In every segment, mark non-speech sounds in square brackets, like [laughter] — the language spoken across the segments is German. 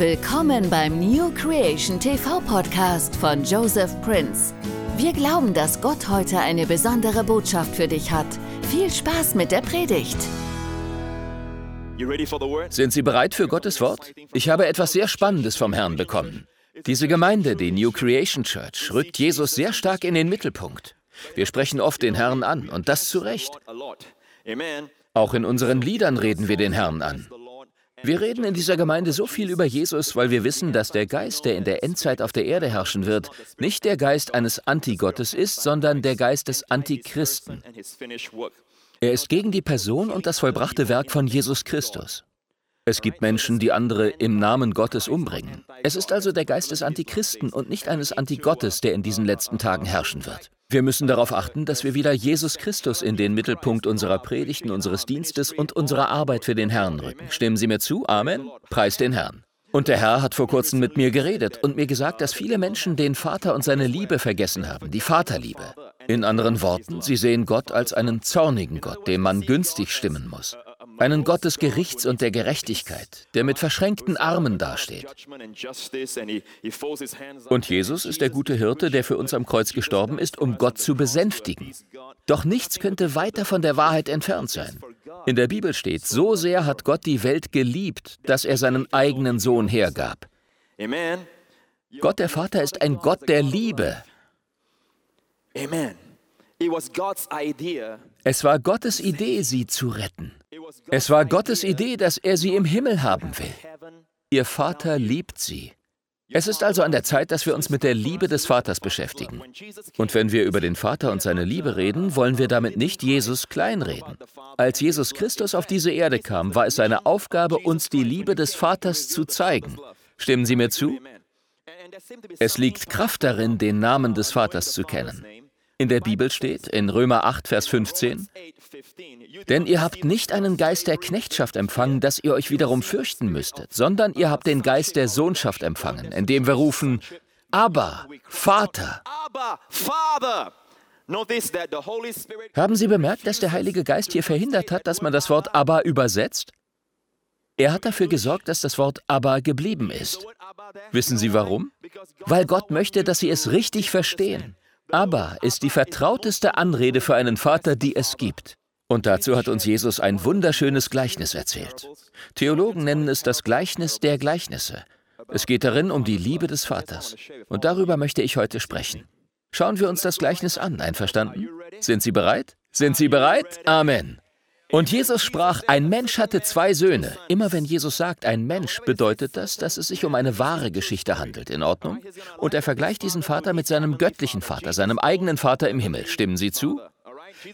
Willkommen beim New Creation TV Podcast von Joseph Prince. Wir glauben, dass Gott heute eine besondere Botschaft für dich hat. Viel Spaß mit der Predigt. Sind Sie bereit für Gottes Wort? Ich habe etwas sehr Spannendes vom Herrn bekommen. Diese Gemeinde, die New Creation Church, rückt Jesus sehr stark in den Mittelpunkt. Wir sprechen oft den Herrn an und das zu Recht. Auch in unseren Liedern reden wir den Herrn an. Wir reden in dieser Gemeinde so viel über Jesus, weil wir wissen, dass der Geist, der in der Endzeit auf der Erde herrschen wird, nicht der Geist eines Antigottes ist, sondern der Geist des Antichristen. Er ist gegen die Person und das vollbrachte Werk von Jesus Christus. Es gibt Menschen, die andere im Namen Gottes umbringen. Es ist also der Geist des Antichristen und nicht eines Antigottes, der in diesen letzten Tagen herrschen wird. Wir müssen darauf achten, dass wir wieder Jesus Christus in den Mittelpunkt unserer Predigten, unseres Dienstes und unserer Arbeit für den Herrn rücken. Stimmen Sie mir zu? Amen. Preis den Herrn. Und der Herr hat vor kurzem mit mir geredet und mir gesagt, dass viele Menschen den Vater und seine Liebe vergessen haben, die Vaterliebe. In anderen Worten, sie sehen Gott als einen zornigen Gott, dem man günstig stimmen muss einen Gott des Gerichts und der Gerechtigkeit, der mit verschränkten Armen dasteht. Und Jesus ist der gute Hirte, der für uns am Kreuz gestorben ist, um Gott zu besänftigen. Doch nichts könnte weiter von der Wahrheit entfernt sein. In der Bibel steht, so sehr hat Gott die Welt geliebt, dass er seinen eigenen Sohn hergab. Gott der Vater ist ein Gott der Liebe. Es war Gottes Idee, sie zu retten. Es war Gottes Idee, dass er sie im Himmel haben will. Ihr Vater liebt sie. Es ist also an der Zeit, dass wir uns mit der Liebe des Vaters beschäftigen. Und wenn wir über den Vater und seine Liebe reden, wollen wir damit nicht Jesus kleinreden. Als Jesus Christus auf diese Erde kam, war es seine Aufgabe, uns die Liebe des Vaters zu zeigen. Stimmen Sie mir zu? Es liegt Kraft darin, den Namen des Vaters zu kennen. In der Bibel steht, in Römer 8, Vers 15, denn ihr habt nicht einen Geist der Knechtschaft empfangen, dass ihr euch wiederum fürchten müsstet, sondern ihr habt den Geist der Sohnschaft empfangen, indem wir rufen, aber, Vater. Haben Sie bemerkt, dass der Heilige Geist hier verhindert hat, dass man das Wort aber übersetzt? Er hat dafür gesorgt, dass das Wort aber geblieben ist. Wissen Sie warum? Weil Gott möchte, dass Sie es richtig verstehen. Aber ist die vertrauteste Anrede für einen Vater, die es gibt. Und dazu hat uns Jesus ein wunderschönes Gleichnis erzählt. Theologen nennen es das Gleichnis der Gleichnisse. Es geht darin um die Liebe des Vaters. Und darüber möchte ich heute sprechen. Schauen wir uns das Gleichnis an, einverstanden? Sind Sie bereit? Sind Sie bereit? Amen. Und Jesus sprach, ein Mensch hatte zwei Söhne. Immer wenn Jesus sagt, ein Mensch, bedeutet das, dass es sich um eine wahre Geschichte handelt. In Ordnung? Und er vergleicht diesen Vater mit seinem göttlichen Vater, seinem eigenen Vater im Himmel. Stimmen Sie zu?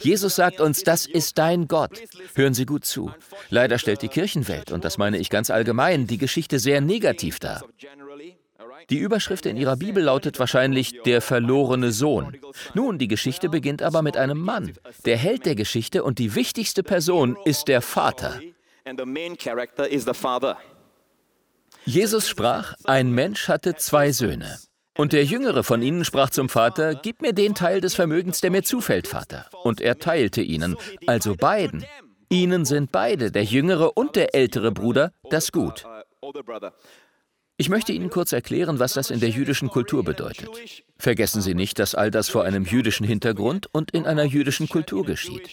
Jesus sagt uns, das ist dein Gott. Hören Sie gut zu. Leider stellt die Kirchenwelt, und das meine ich ganz allgemein, die Geschichte sehr negativ dar. Die Überschrift in ihrer Bibel lautet wahrscheinlich der verlorene Sohn. Nun, die Geschichte beginnt aber mit einem Mann. Der Held der Geschichte und die wichtigste Person ist der Vater. Jesus sprach, ein Mensch hatte zwei Söhne. Und der jüngere von ihnen sprach zum Vater, Gib mir den Teil des Vermögens, der mir zufällt, Vater. Und er teilte ihnen, also beiden. Ihnen sind beide, der jüngere und der ältere Bruder, das Gut. Ich möchte Ihnen kurz erklären, was das in der jüdischen Kultur bedeutet. Vergessen Sie nicht, dass all das vor einem jüdischen Hintergrund und in einer jüdischen Kultur geschieht.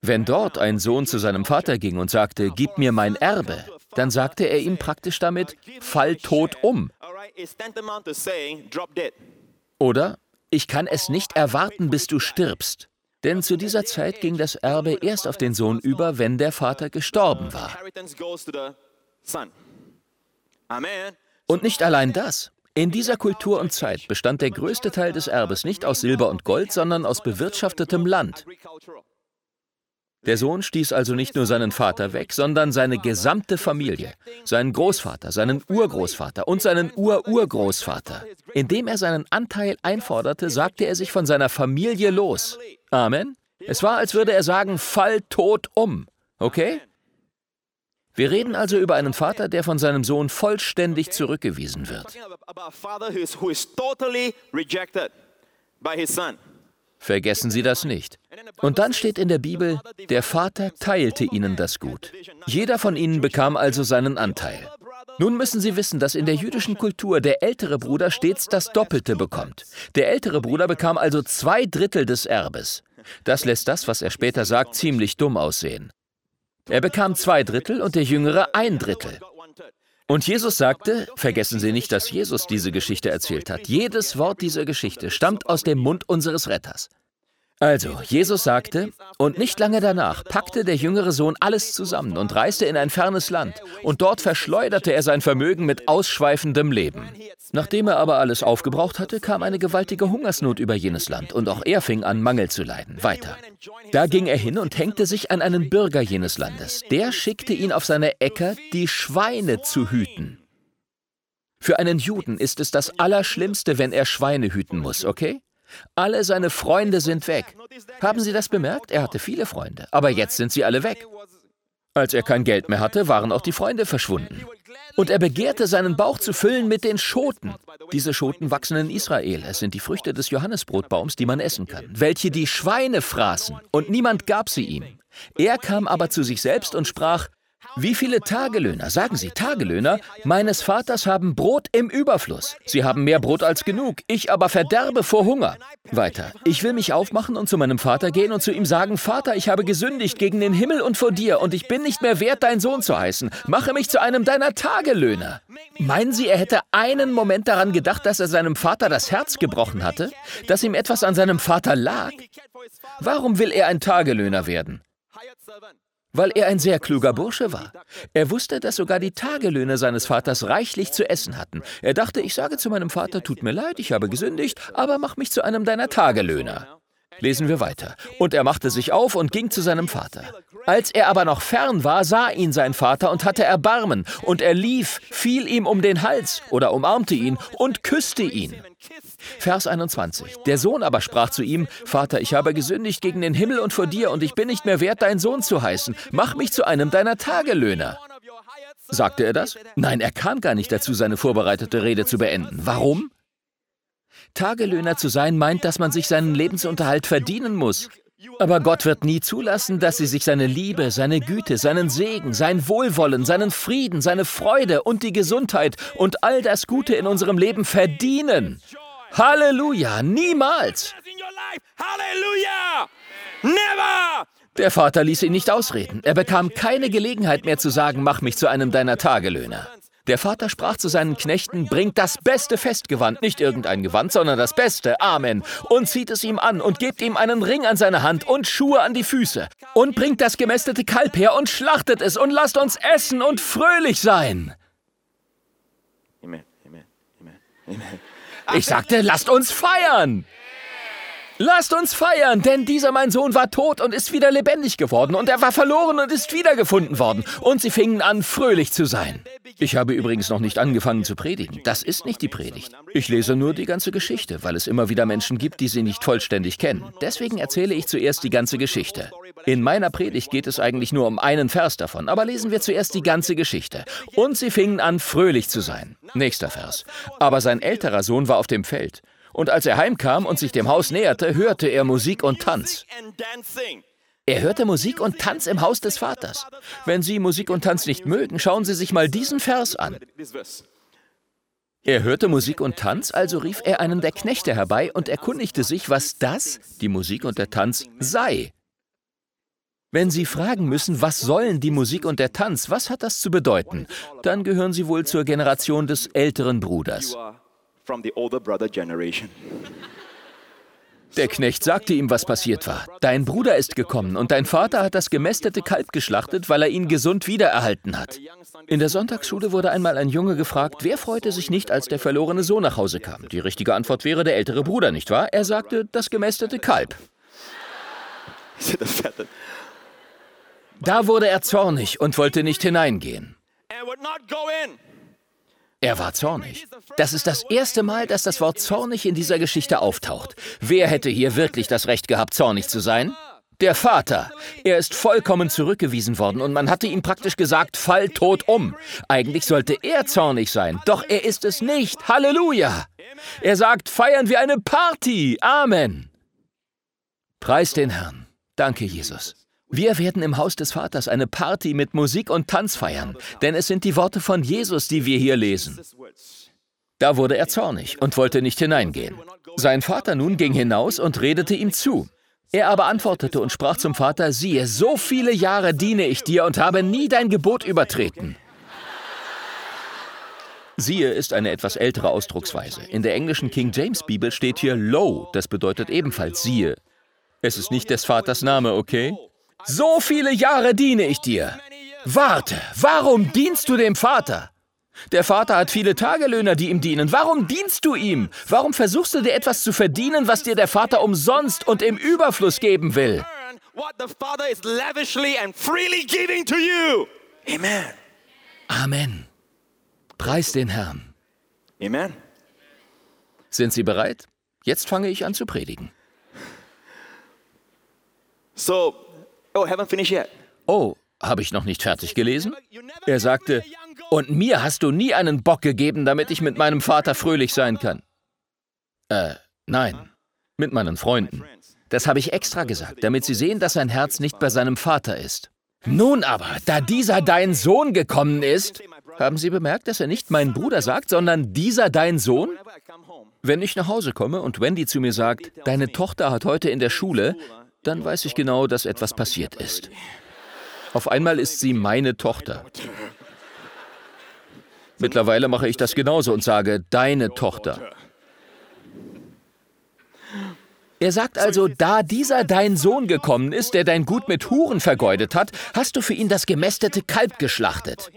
Wenn dort ein Sohn zu seinem Vater ging und sagte, Gib mir mein Erbe, dann sagte er ihm praktisch damit, Fall tot um. Oder, ich kann es nicht erwarten, bis du stirbst. Denn zu dieser Zeit ging das Erbe erst auf den Sohn über, wenn der Vater gestorben war. Amen. Und nicht allein das. In dieser Kultur und Zeit bestand der größte Teil des Erbes nicht aus Silber und Gold, sondern aus bewirtschaftetem Land. Der Sohn stieß also nicht nur seinen Vater weg, sondern seine gesamte Familie, seinen Großvater, seinen Urgroßvater und seinen Ururgroßvater. Indem er seinen Anteil einforderte, sagte er sich von seiner Familie los. Amen. Es war, als würde er sagen, fall tot um. Okay? Wir reden also über einen Vater, der von seinem Sohn vollständig zurückgewiesen wird. Vergessen Sie das nicht. Und dann steht in der Bibel, der Vater teilte ihnen das Gut. Jeder von ihnen bekam also seinen Anteil. Nun müssen Sie wissen, dass in der jüdischen Kultur der ältere Bruder stets das Doppelte bekommt. Der ältere Bruder bekam also zwei Drittel des Erbes. Das lässt das, was er später sagt, ziemlich dumm aussehen. Er bekam zwei Drittel und der Jüngere ein Drittel. Und Jesus sagte, vergessen Sie nicht, dass Jesus diese Geschichte erzählt hat. Jedes Wort dieser Geschichte stammt aus dem Mund unseres Retters. Also, Jesus sagte, und nicht lange danach packte der jüngere Sohn alles zusammen und reiste in ein fernes Land, und dort verschleuderte er sein Vermögen mit ausschweifendem Leben. Nachdem er aber alles aufgebraucht hatte, kam eine gewaltige Hungersnot über jenes Land, und auch er fing an, Mangel zu leiden. Weiter. Da ging er hin und hängte sich an einen Bürger jenes Landes. Der schickte ihn auf seine Äcker, die Schweine zu hüten. Für einen Juden ist es das Allerschlimmste, wenn er Schweine hüten muss, okay? Alle seine Freunde sind weg. Haben Sie das bemerkt? Er hatte viele Freunde, aber jetzt sind sie alle weg. Als er kein Geld mehr hatte, waren auch die Freunde verschwunden. Und er begehrte, seinen Bauch zu füllen mit den Schoten. Diese Schoten wachsen in Israel. Es sind die Früchte des Johannesbrotbaums, die man essen kann, welche die Schweine fraßen, und niemand gab sie ihm. Er kam aber zu sich selbst und sprach, wie viele Tagelöhner, sagen Sie Tagelöhner, meines Vaters haben Brot im Überfluss. Sie haben mehr Brot als genug, ich aber verderbe vor Hunger. Weiter. Ich will mich aufmachen und zu meinem Vater gehen und zu ihm sagen, Vater, ich habe gesündigt gegen den Himmel und vor dir und ich bin nicht mehr wert, dein Sohn zu heißen. Mache mich zu einem deiner Tagelöhner. Meinen Sie, er hätte einen Moment daran gedacht, dass er seinem Vater das Herz gebrochen hatte? Dass ihm etwas an seinem Vater lag? Warum will er ein Tagelöhner werden? Weil er ein sehr kluger Bursche war. Er wusste, dass sogar die Tagelöhne seines Vaters reichlich zu essen hatten. Er dachte, ich sage zu meinem Vater, tut mir leid, ich habe gesündigt, aber mach mich zu einem deiner Tagelöhner. Lesen wir weiter. Und er machte sich auf und ging zu seinem Vater. Als er aber noch fern war, sah ihn sein Vater und hatte Erbarmen, und er lief, fiel ihm um den Hals oder umarmte ihn und küsste ihn. Vers 21. Der Sohn aber sprach zu ihm, Vater, ich habe gesündigt gegen den Himmel und vor dir, und ich bin nicht mehr wert, dein Sohn zu heißen. Mach mich zu einem deiner Tagelöhner. Sagte er das? Nein, er kam gar nicht dazu, seine vorbereitete Rede zu beenden. Warum? Tagelöhner zu sein meint, dass man sich seinen Lebensunterhalt verdienen muss. Aber Gott wird nie zulassen, dass sie sich seine Liebe, seine Güte, seinen Segen, sein Wohlwollen, seinen Frieden, seine Freude und die Gesundheit und all das Gute in unserem Leben verdienen. Halleluja, niemals. Halleluja, never. Der Vater ließ ihn nicht ausreden. Er bekam keine Gelegenheit mehr zu sagen, mach mich zu einem deiner Tagelöhner. Der Vater sprach zu seinen Knechten, bringt das beste Festgewand, nicht irgendein Gewand, sondern das beste, Amen, und zieht es ihm an und gebt ihm einen Ring an seine Hand und Schuhe an die Füße. Und bringt das gemästete Kalb her und schlachtet es und lasst uns essen und fröhlich sein. Ich sagte, lasst uns feiern. Lasst uns feiern, denn dieser mein Sohn war tot und ist wieder lebendig geworden und er war verloren und ist wiedergefunden worden. Und sie fingen an, fröhlich zu sein. Ich habe übrigens noch nicht angefangen zu predigen. Das ist nicht die Predigt. Ich lese nur die ganze Geschichte, weil es immer wieder Menschen gibt, die sie nicht vollständig kennen. Deswegen erzähle ich zuerst die ganze Geschichte. In meiner Predigt geht es eigentlich nur um einen Vers davon, aber lesen wir zuerst die ganze Geschichte. Und sie fingen an, fröhlich zu sein. Nächster Vers. Aber sein älterer Sohn war auf dem Feld. Und als er heimkam und sich dem Haus näherte, hörte er Musik und Tanz. Er hörte Musik und Tanz im Haus des Vaters. Wenn Sie Musik und Tanz nicht mögen, schauen Sie sich mal diesen Vers an. Er hörte Musik und Tanz, also rief er einen der Knechte herbei und erkundigte sich, was das, die Musik und der Tanz, sei. Wenn Sie fragen müssen, was sollen die Musik und der Tanz, was hat das zu bedeuten, dann gehören Sie wohl zur Generation des älteren Bruders. Der Knecht sagte ihm, was passiert war. Dein Bruder ist gekommen und dein Vater hat das gemästete Kalb geschlachtet, weil er ihn gesund wiedererhalten hat. In der Sonntagsschule wurde einmal ein Junge gefragt, wer freute sich nicht, als der verlorene Sohn nach Hause kam. Die richtige Antwort wäre der ältere Bruder, nicht wahr? Er sagte, das gemästete Kalb. [laughs] Da wurde er zornig und wollte nicht hineingehen. Er war zornig. Das ist das erste Mal, dass das Wort zornig in dieser Geschichte auftaucht. Wer hätte hier wirklich das Recht gehabt, zornig zu sein? Der Vater. Er ist vollkommen zurückgewiesen worden und man hatte ihm praktisch gesagt, fall tot um. Eigentlich sollte er zornig sein, doch er ist es nicht. Halleluja. Er sagt, feiern wir eine Party. Amen. Preis den Herrn. Danke, Jesus. Wir werden im Haus des Vaters eine Party mit Musik und Tanz feiern, denn es sind die Worte von Jesus, die wir hier lesen. Da wurde er zornig und wollte nicht hineingehen. Sein Vater nun ging hinaus und redete ihm zu. Er aber antwortete und sprach zum Vater, siehe, so viele Jahre diene ich dir und habe nie dein Gebot übertreten. Siehe ist eine etwas ältere Ausdrucksweise. In der englischen King James Bibel steht hier Lo, das bedeutet ebenfalls siehe. Es ist nicht des Vaters Name, okay? So viele Jahre diene ich dir. Warte, warum dienst du dem Vater? Der Vater hat viele Tagelöhner, die ihm dienen. Warum dienst du ihm? Warum versuchst du dir etwas zu verdienen, was dir der Vater umsonst und im Überfluss geben will? Amen. Preis den Herrn. Amen. Sind Sie bereit? Jetzt fange ich an zu predigen. So, oh, haven't finished yet. Oh, habe ich noch nicht fertig gelesen? Er sagte, und mir hast du nie einen Bock gegeben, damit ich mit meinem Vater fröhlich sein kann. Äh, nein, mit meinen Freunden. Das habe ich extra gesagt, damit sie sehen, dass sein Herz nicht bei seinem Vater ist. Nun aber, da dieser dein Sohn gekommen ist, haben Sie bemerkt, dass er nicht mein Bruder sagt, sondern dieser dein Sohn? Wenn ich nach Hause komme und Wendy zu mir sagt, deine Tochter hat heute in der Schule, dann weiß ich genau, dass etwas passiert ist. Auf einmal ist sie meine Tochter. Mittlerweile mache ich das genauso und sage, deine Tochter. Er sagt also, da dieser dein Sohn gekommen ist, der dein Gut mit Huren vergeudet hat, hast du für ihn das gemästete Kalb geschlachtet.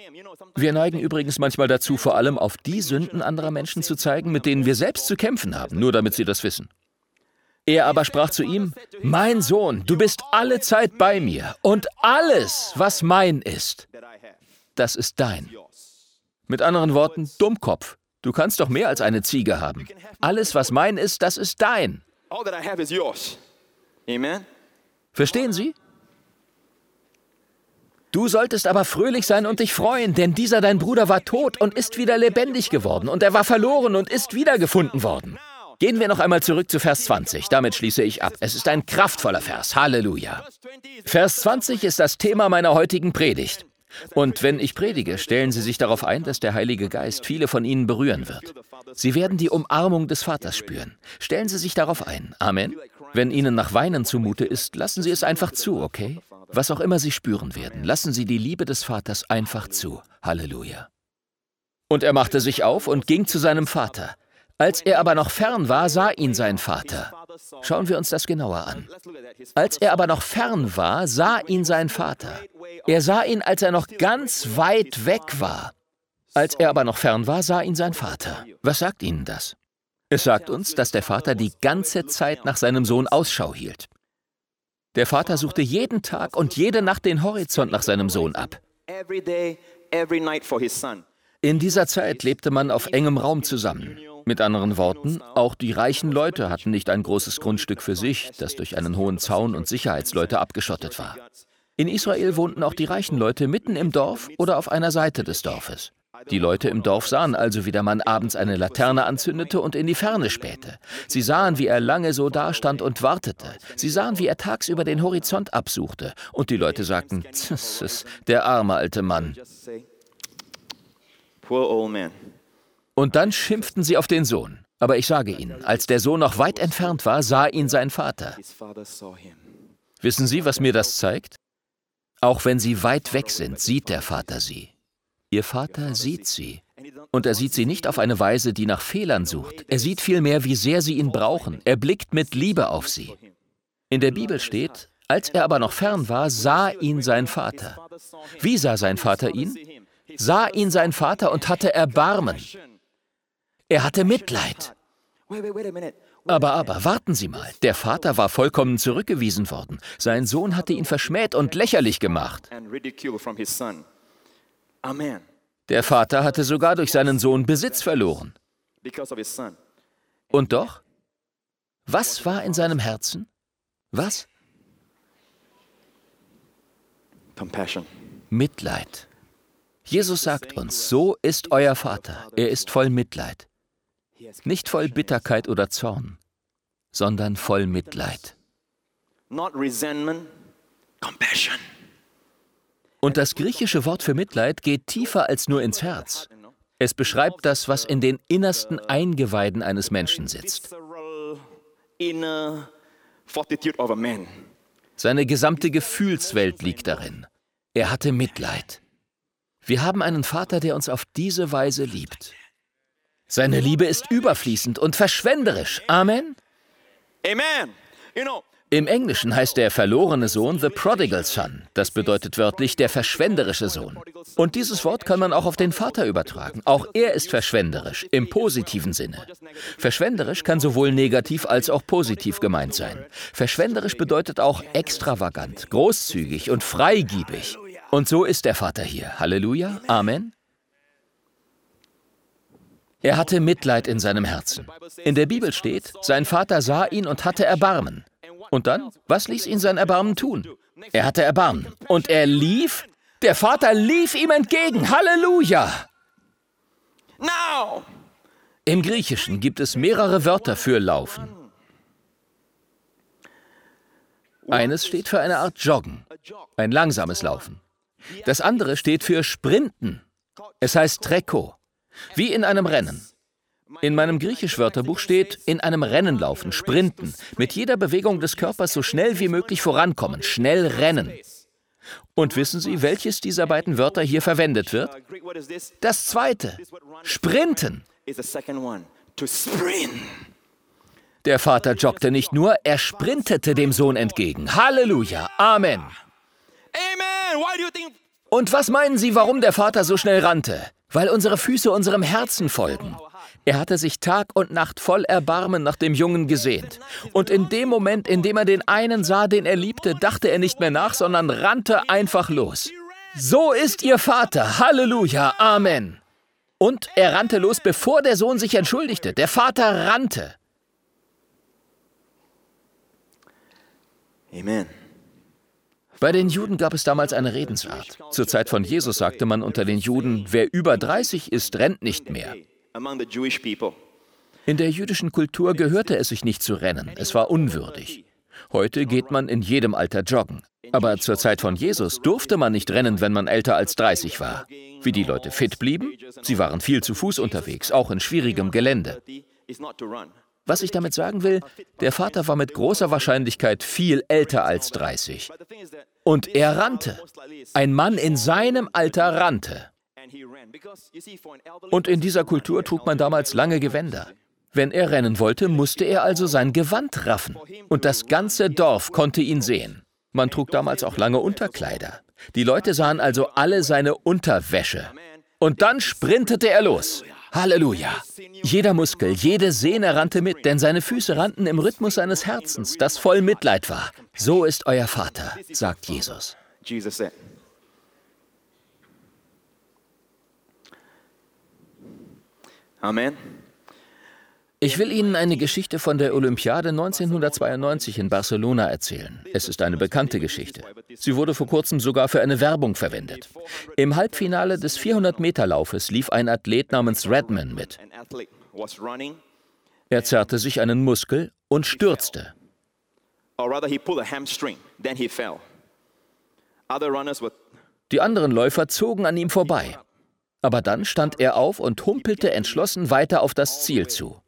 Wir neigen übrigens manchmal dazu, vor allem auf die Sünden anderer Menschen zu zeigen, mit denen wir selbst zu kämpfen haben, nur damit sie das wissen. Er aber sprach zu ihm, Mein Sohn, du bist alle Zeit bei mir, und alles, was mein ist, das ist dein. Mit anderen Worten, Dummkopf, du kannst doch mehr als eine Ziege haben. Alles, was mein ist, das ist dein. Verstehen Sie? Du solltest aber fröhlich sein und dich freuen, denn dieser dein Bruder war tot und ist wieder lebendig geworden, und er war verloren und ist wiedergefunden worden. Gehen wir noch einmal zurück zu Vers 20. Damit schließe ich ab. Es ist ein kraftvoller Vers. Halleluja. Vers 20 ist das Thema meiner heutigen Predigt. Und wenn ich predige, stellen Sie sich darauf ein, dass der Heilige Geist viele von Ihnen berühren wird. Sie werden die Umarmung des Vaters spüren. Stellen Sie sich darauf ein. Amen. Wenn Ihnen nach Weinen zumute ist, lassen Sie es einfach zu, okay? Was auch immer Sie spüren werden, lassen Sie die Liebe des Vaters einfach zu. Halleluja. Und er machte sich auf und ging zu seinem Vater. Als er aber noch fern war, sah ihn sein Vater. Schauen wir uns das genauer an. Als er aber noch fern war, sah ihn sein Vater. Er sah ihn, als er noch ganz weit weg war. Als er aber noch fern war, sah ihn sein Vater. Was sagt Ihnen das? Es sagt uns, dass der Vater die ganze Zeit nach seinem Sohn Ausschau hielt. Der Vater suchte jeden Tag und jede Nacht den Horizont nach seinem Sohn ab. In dieser Zeit lebte man auf engem Raum zusammen. Mit anderen Worten, auch die reichen Leute hatten nicht ein großes Grundstück für sich, das durch einen hohen Zaun und Sicherheitsleute abgeschottet war. In Israel wohnten auch die reichen Leute mitten im Dorf oder auf einer Seite des Dorfes. Die Leute im Dorf sahen also, wie der Mann abends eine Laterne anzündete und in die Ferne spähte. Sie sahen, wie er lange so dastand und wartete. Sie sahen, wie er tagsüber den Horizont absuchte. Und die Leute sagten, der arme alte Mann. Und dann schimpften sie auf den Sohn. Aber ich sage Ihnen, als der Sohn noch weit entfernt war, sah ihn sein Vater. Wissen Sie, was mir das zeigt? Auch wenn sie weit weg sind, sieht der Vater sie. Ihr Vater sieht sie. Und er sieht sie nicht auf eine Weise, die nach Fehlern sucht. Er sieht vielmehr, wie sehr sie ihn brauchen. Er blickt mit Liebe auf sie. In der Bibel steht, als er aber noch fern war, sah ihn sein Vater. Wie sah sein Vater ihn? Sah ihn sein Vater und hatte Erbarmen. Er hatte Mitleid. Aber, aber, warten Sie mal. Der Vater war vollkommen zurückgewiesen worden. Sein Sohn hatte ihn verschmäht und lächerlich gemacht. Der Vater hatte sogar durch seinen Sohn Besitz verloren. Und doch? Was war in seinem Herzen? Was? Mitleid. Jesus sagt uns, so ist euer Vater. Er ist voll Mitleid. Nicht voll Bitterkeit oder Zorn, sondern voll Mitleid. Und das griechische Wort für Mitleid geht tiefer als nur ins Herz. Es beschreibt das, was in den innersten Eingeweiden eines Menschen sitzt. Seine gesamte Gefühlswelt liegt darin. Er hatte Mitleid. Wir haben einen Vater, der uns auf diese Weise liebt. Seine Liebe ist überfließend und verschwenderisch. Amen. Amen. Im Englischen heißt der verlorene Sohn The Prodigal Son. Das bedeutet wörtlich der verschwenderische Sohn. Und dieses Wort kann man auch auf den Vater übertragen. Auch er ist verschwenderisch, im positiven Sinne. Verschwenderisch kann sowohl negativ als auch positiv gemeint sein. Verschwenderisch bedeutet auch extravagant, großzügig und freigiebig. Und so ist der Vater hier. Halleluja. Amen. Er hatte Mitleid in seinem Herzen. In der Bibel steht, sein Vater sah ihn und hatte Erbarmen. Und dann, was ließ ihn sein Erbarmen tun? Er hatte Erbarmen. Und er lief, der Vater lief ihm entgegen. Halleluja! Im Griechischen gibt es mehrere Wörter für laufen. Eines steht für eine Art Joggen, ein langsames Laufen. Das andere steht für Sprinten. Es heißt Treko, wie in einem Rennen. In meinem Griechisch-Wörterbuch steht in einem Rennen laufen, sprinten, mit jeder Bewegung des Körpers so schnell wie möglich vorankommen, schnell rennen. Und wissen Sie, welches dieser beiden Wörter hier verwendet wird? Das zweite, sprinten. Der Vater joggte nicht nur, er sprintete dem Sohn entgegen. Halleluja, Amen. Amen. Und was meinen Sie, warum der Vater so schnell rannte? Weil unsere Füße unserem Herzen folgen. Er hatte sich Tag und Nacht voll Erbarmen nach dem Jungen gesehnt. Und in dem Moment, in dem er den einen sah, den er liebte, dachte er nicht mehr nach, sondern rannte einfach los. So ist Ihr Vater. Halleluja. Amen. Und er rannte los, bevor der Sohn sich entschuldigte. Der Vater rannte. Amen. Bei den Juden gab es damals eine Redensart. Zur Zeit von Jesus sagte man unter den Juden, wer über 30 ist, rennt nicht mehr. In der jüdischen Kultur gehörte es sich nicht zu rennen, es war unwürdig. Heute geht man in jedem Alter joggen. Aber zur Zeit von Jesus durfte man nicht rennen, wenn man älter als 30 war. Wie die Leute fit blieben? Sie waren viel zu Fuß unterwegs, auch in schwierigem Gelände. Was ich damit sagen will, der Vater war mit großer Wahrscheinlichkeit viel älter als 30. But the thing is that Und er rannte. Ein Mann in seinem Alter rannte. Und in dieser Kultur trug man damals lange Gewänder. Wenn er rennen wollte, musste er also sein Gewand raffen. Und das ganze Dorf konnte ihn sehen. Man trug damals auch lange Unterkleider. Die Leute sahen also alle seine Unterwäsche. Und dann sprintete er los. Halleluja. Jeder Muskel, jede Sehne rannte mit, denn seine Füße rannten im Rhythmus seines Herzens, das voll Mitleid war. So ist euer Vater, sagt Jesus. Jesus said. Amen. Ich will Ihnen eine Geschichte von der Olympiade 1992 in Barcelona erzählen. Es ist eine bekannte Geschichte. Sie wurde vor kurzem sogar für eine Werbung verwendet. Im Halbfinale des 400-Meter-Laufes lief ein Athlet namens Redman mit. Er zerrte sich einen Muskel und stürzte. Die anderen Läufer zogen an ihm vorbei. Aber dann stand er auf und humpelte entschlossen weiter auf das Ziel zu.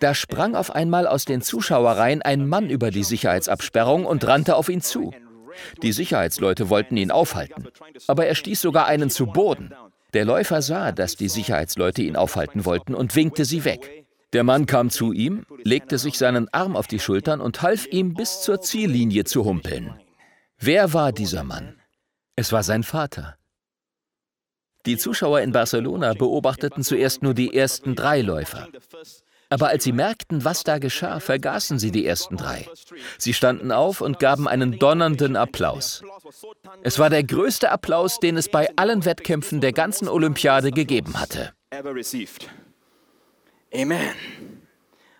Da sprang auf einmal aus den Zuschauerreihen ein Mann über die Sicherheitsabsperrung und rannte auf ihn zu. Die Sicherheitsleute wollten ihn aufhalten, aber er stieß sogar einen zu Boden. Der Läufer sah, dass die Sicherheitsleute ihn aufhalten wollten und winkte sie weg. Der Mann kam zu ihm, legte sich seinen Arm auf die Schultern und half ihm bis zur Ziellinie zu humpeln. Wer war dieser Mann? Es war sein Vater. Die Zuschauer in Barcelona beobachteten zuerst nur die ersten drei Läufer. Aber als sie merkten, was da geschah, vergaßen sie die ersten drei. Sie standen auf und gaben einen donnernden Applaus. Es war der größte Applaus, den es bei allen Wettkämpfen der ganzen Olympiade gegeben hatte. Amen.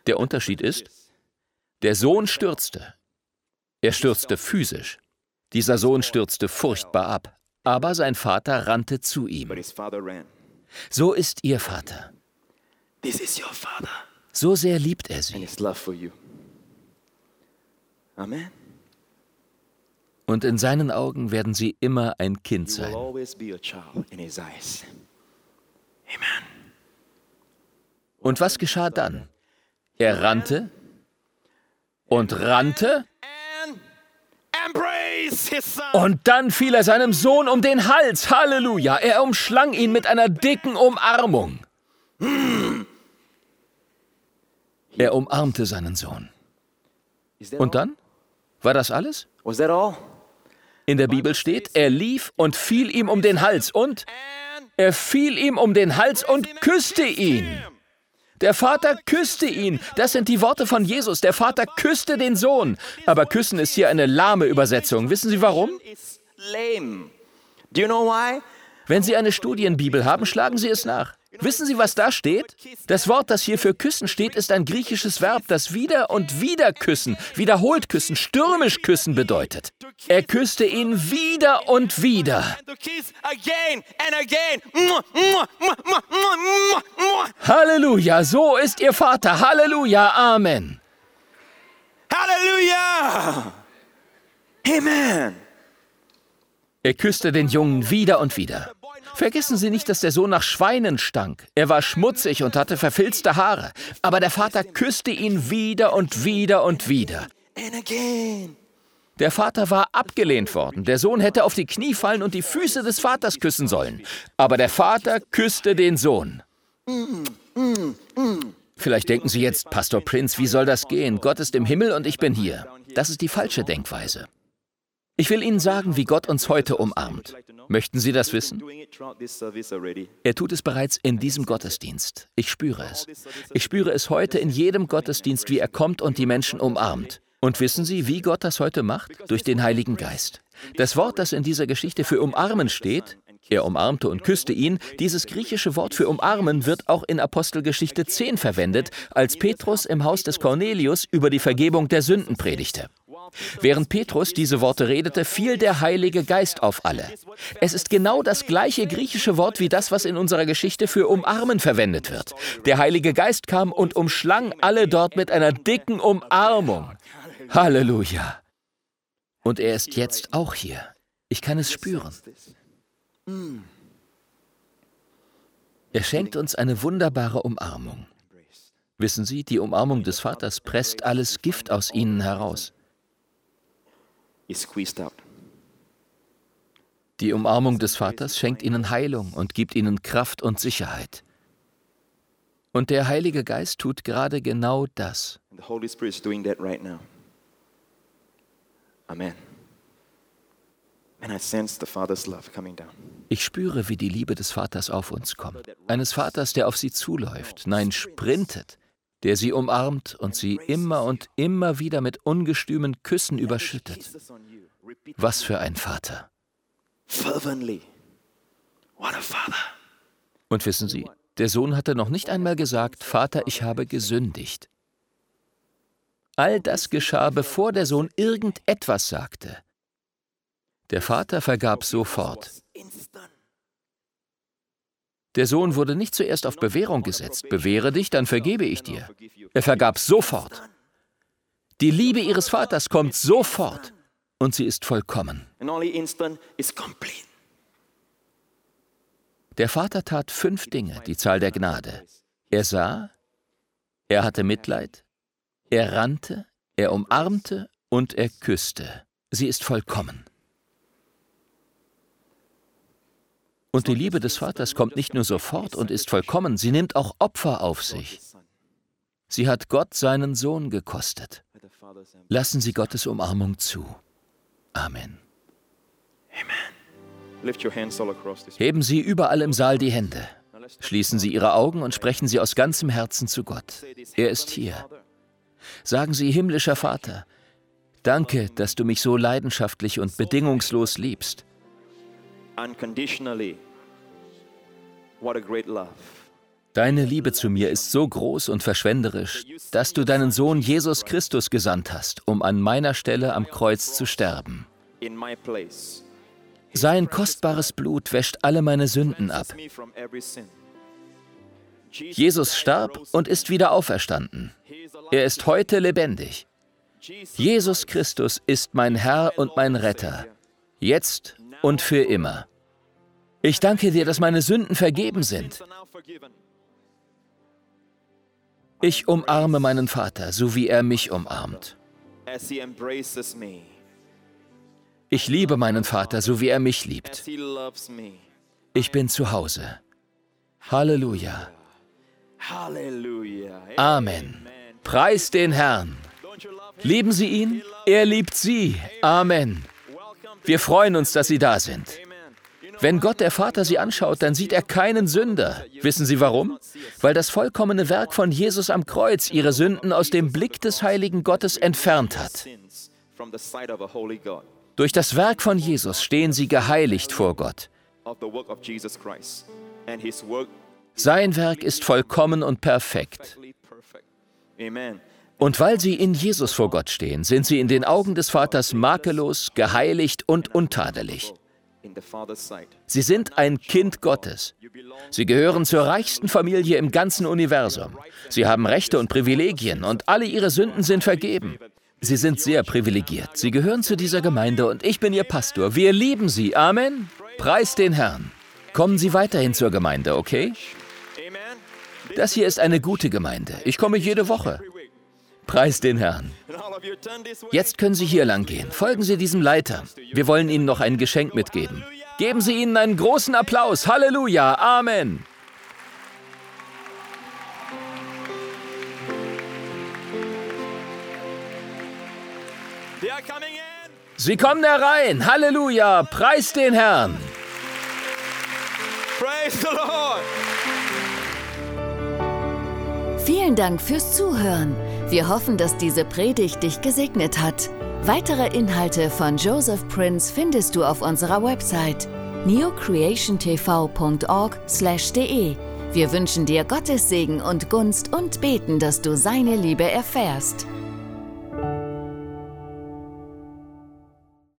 Der Unterschied ist, der Sohn stürzte. Er stürzte physisch. Dieser Sohn stürzte furchtbar ab. Aber sein Vater rannte zu ihm. So ist ihr Vater. So sehr liebt er sie. Amen. Und in seinen Augen werden sie immer ein Kind sein. Und was geschah dann? Er rannte und rannte und dann fiel er seinem Sohn um den Hals. Halleluja! Er umschlang ihn mit einer dicken Umarmung. Er umarmte seinen Sohn. Und dann? War das alles? Was that all? In der Bibel steht, er lief und fiel ihm um den Hals und er fiel ihm um den Hals und küsste ihn. Der Vater küsste ihn. Das sind die Worte von Jesus. Der Vater küsste den Sohn. Aber küssen ist hier eine lahme Übersetzung. Wissen Sie warum? Wenn Sie eine Studienbibel haben, schlagen Sie es nach. Wissen Sie, was da steht? Das Wort, das hier für küssen steht, ist ein griechisches Verb, das wieder und wieder küssen, wiederholt küssen, stürmisch küssen bedeutet. Er küsste ihn wieder und wieder. Halleluja, so ist Ihr Vater. Halleluja, Amen. Hallelujah. Amen. Er küsste den Jungen wieder und wieder. Vergessen Sie nicht, dass der Sohn nach Schweinen stank. Er war schmutzig und hatte verfilzte Haare. Aber der Vater küsste ihn wieder und wieder und wieder. Der Vater war abgelehnt worden. Der Sohn hätte auf die Knie fallen und die Füße des Vaters küssen sollen. Aber der Vater küsste den Sohn. Vielleicht denken Sie jetzt, Pastor Prince, wie soll das gehen? Gott ist im Himmel und ich bin hier. Das ist die falsche Denkweise. Ich will Ihnen sagen, wie Gott uns heute umarmt. Möchten Sie das wissen? Er tut es bereits in diesem Gottesdienst. Ich spüre es. Ich spüre es heute in jedem Gottesdienst, wie er kommt und die Menschen umarmt. Und wissen Sie, wie Gott das heute macht? Durch den Heiligen Geist. Das Wort, das in dieser Geschichte für umarmen steht, er umarmte und küsste ihn, dieses griechische Wort für umarmen wird auch in Apostelgeschichte 10 verwendet, als Petrus im Haus des Cornelius über die Vergebung der Sünden predigte. Während Petrus diese Worte redete, fiel der Heilige Geist auf alle. Es ist genau das gleiche griechische Wort wie das, was in unserer Geschichte für umarmen verwendet wird. Der Heilige Geist kam und umschlang alle dort mit einer dicken Umarmung. Halleluja. Und er ist jetzt auch hier. Ich kann es spüren. Er schenkt uns eine wunderbare Umarmung. Wissen Sie, die Umarmung des Vaters presst alles Gift aus ihnen heraus. It's squeezed out. Die Umarmung des Vaters schenkt ihnen Heilung und gibt ihnen Kraft und Sicherheit. Und der Heilige Geist tut gerade genau das. Amen. Ich spüre, wie die Liebe des Vaters auf uns kommt. Eines Vaters, der auf sie zuläuft, nein, sprintet, der sie umarmt und sie immer und immer wieder mit ungestümen Küssen überschüttet. Was für ein Vater. Und wissen Sie, der Sohn hatte noch nicht einmal gesagt, Vater, ich habe gesündigt. All das geschah, bevor der Sohn irgendetwas sagte. Der Vater vergab sofort. Der Sohn wurde nicht zuerst auf Bewährung gesetzt. Bewähre dich, dann vergebe ich dir. Er vergab sofort. Die Liebe ihres Vaters kommt sofort und sie ist vollkommen. Der Vater tat fünf Dinge, die Zahl der Gnade. Er sah, er hatte Mitleid, er rannte, er umarmte und er küsste. Sie ist vollkommen. Und die Liebe des Vaters kommt nicht nur sofort und ist vollkommen, sie nimmt auch Opfer auf sich. Sie hat Gott seinen Sohn gekostet. Lassen Sie Gottes Umarmung zu. Amen. Heben Sie überall im Saal die Hände. Schließen Sie Ihre Augen und sprechen Sie aus ganzem Herzen zu Gott. Er ist hier. Sagen Sie, himmlischer Vater, danke, dass du mich so leidenschaftlich und bedingungslos liebst. Unconditionally. Deine Liebe zu mir ist so groß und verschwenderisch, dass du deinen Sohn Jesus Christus gesandt hast, um an meiner Stelle am Kreuz zu sterben. Sein kostbares Blut wäscht alle meine Sünden ab. Jesus starb und ist wieder auferstanden. Er ist heute lebendig. Jesus Christus ist mein Herr und mein Retter, jetzt und für immer. Ich danke dir, dass meine Sünden vergeben sind. Ich umarme meinen Vater, so wie er mich umarmt. Ich liebe meinen Vater, so wie er mich liebt. Ich bin zu Hause. Halleluja. Amen. Preis den Herrn. Lieben Sie ihn? Er liebt Sie. Amen. Wir freuen uns, dass Sie da sind. Wenn Gott der Vater Sie anschaut, dann sieht er keinen Sünder. Wissen Sie warum? Weil das vollkommene Werk von Jesus am Kreuz Ihre Sünden aus dem Blick des heiligen Gottes entfernt hat. Durch das Werk von Jesus stehen Sie geheiligt vor Gott. Sein Werk ist vollkommen und perfekt. Und weil sie in Jesus vor Gott stehen, sind sie in den Augen des Vaters makellos, geheiligt und untadelig. Sie sind ein Kind Gottes. Sie gehören zur reichsten Familie im ganzen Universum. Sie haben Rechte und Privilegien und alle ihre Sünden sind vergeben. Sie sind sehr privilegiert. Sie gehören zu dieser Gemeinde und ich bin ihr Pastor. Wir lieben sie. Amen. Preis den Herrn. Kommen Sie weiterhin zur Gemeinde, okay? Das hier ist eine gute Gemeinde. Ich komme jede Woche. Preis den Herrn. Jetzt können Sie hier lang gehen. Folgen Sie diesem Leiter. Wir wollen Ihnen noch ein Geschenk mitgeben. Geben Sie ihnen einen großen Applaus. Halleluja. Amen. Sie kommen herein. Halleluja. Preis den Herrn. Praise the Lord. Vielen Dank fürs Zuhören. Wir hoffen, dass diese Predigt dich gesegnet hat. Weitere Inhalte von Joseph Prince findest du auf unserer Website neocreationtv.org/de. Wir wünschen dir Gottes Segen und Gunst und beten, dass du seine Liebe erfährst.